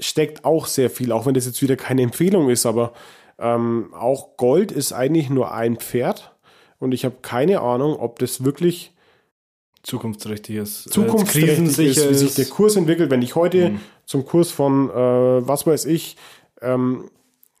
steckt auch sehr viel, auch wenn das jetzt wieder keine Empfehlung ist, aber ähm, auch Gold ist eigentlich nur ein Pferd und ich habe keine Ahnung, ob das wirklich zukunftsträchtig ist. Zukunftsträchtig ist, wie sich der Kurs entwickelt. Wenn ich heute mhm. zum Kurs von, äh, was weiß ich, ähm,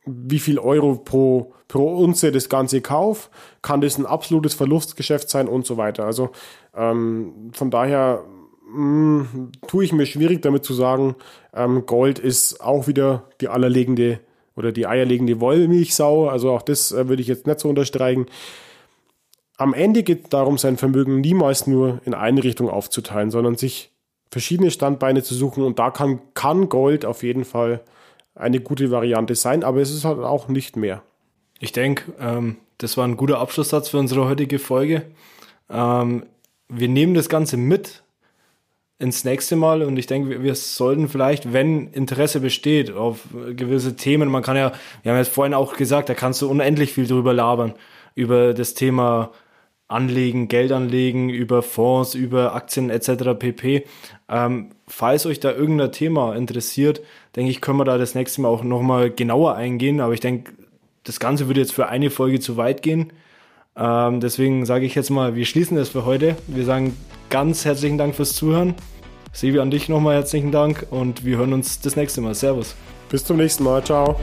wie viel Euro pro, pro Unze das Ganze kaufe, kann das ein absolutes Verlustgeschäft sein und so weiter. Also ähm, von daher mh, mm, tue ich mir schwierig damit zu sagen, ähm, Gold ist auch wieder die allerlegende oder die eierlegende Wollmilchsau. Also auch das äh, würde ich jetzt nicht so unterstreichen. Am Ende geht es darum, sein Vermögen niemals nur in eine Richtung aufzuteilen, sondern sich verschiedene Standbeine zu suchen. Und da kann, kann Gold auf jeden Fall eine gute Variante sein, aber es ist halt auch nicht mehr. Ich denke, ähm, das war ein guter Abschlusssatz für unsere heutige Folge. Ähm, wir nehmen das Ganze mit ins nächste Mal und ich denke, wir sollten vielleicht, wenn Interesse besteht auf gewisse Themen, man kann ja, wir haben ja vorhin auch gesagt, da kannst du unendlich viel drüber labern, über das Thema Anlegen, Geld anlegen, über Fonds, über Aktien etc. pp. Ähm, falls euch da irgendein Thema interessiert, denke ich, können wir da das nächste Mal auch nochmal genauer eingehen. Aber ich denke, das Ganze würde jetzt für eine Folge zu weit gehen. Ähm, deswegen sage ich jetzt mal, wir schließen das für heute. Wir sagen ganz herzlichen Dank fürs Zuhören. Sevi, an dich nochmal herzlichen Dank und wir hören uns das nächste Mal. Servus. Bis zum nächsten Mal. Ciao.